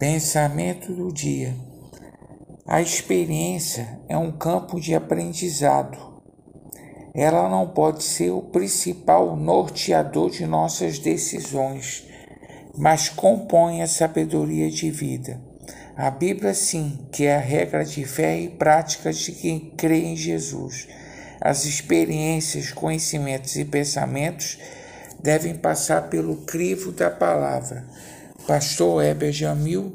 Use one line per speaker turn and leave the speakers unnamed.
Pensamento do dia. A experiência é um campo de aprendizado. Ela não pode ser o principal norteador de nossas decisões, mas compõe a sabedoria de vida. A Bíblia, sim, que é a regra de fé e prática de quem crê em Jesus. As experiências, conhecimentos e pensamentos devem passar pelo crivo da palavra Pastor Heber Jamil,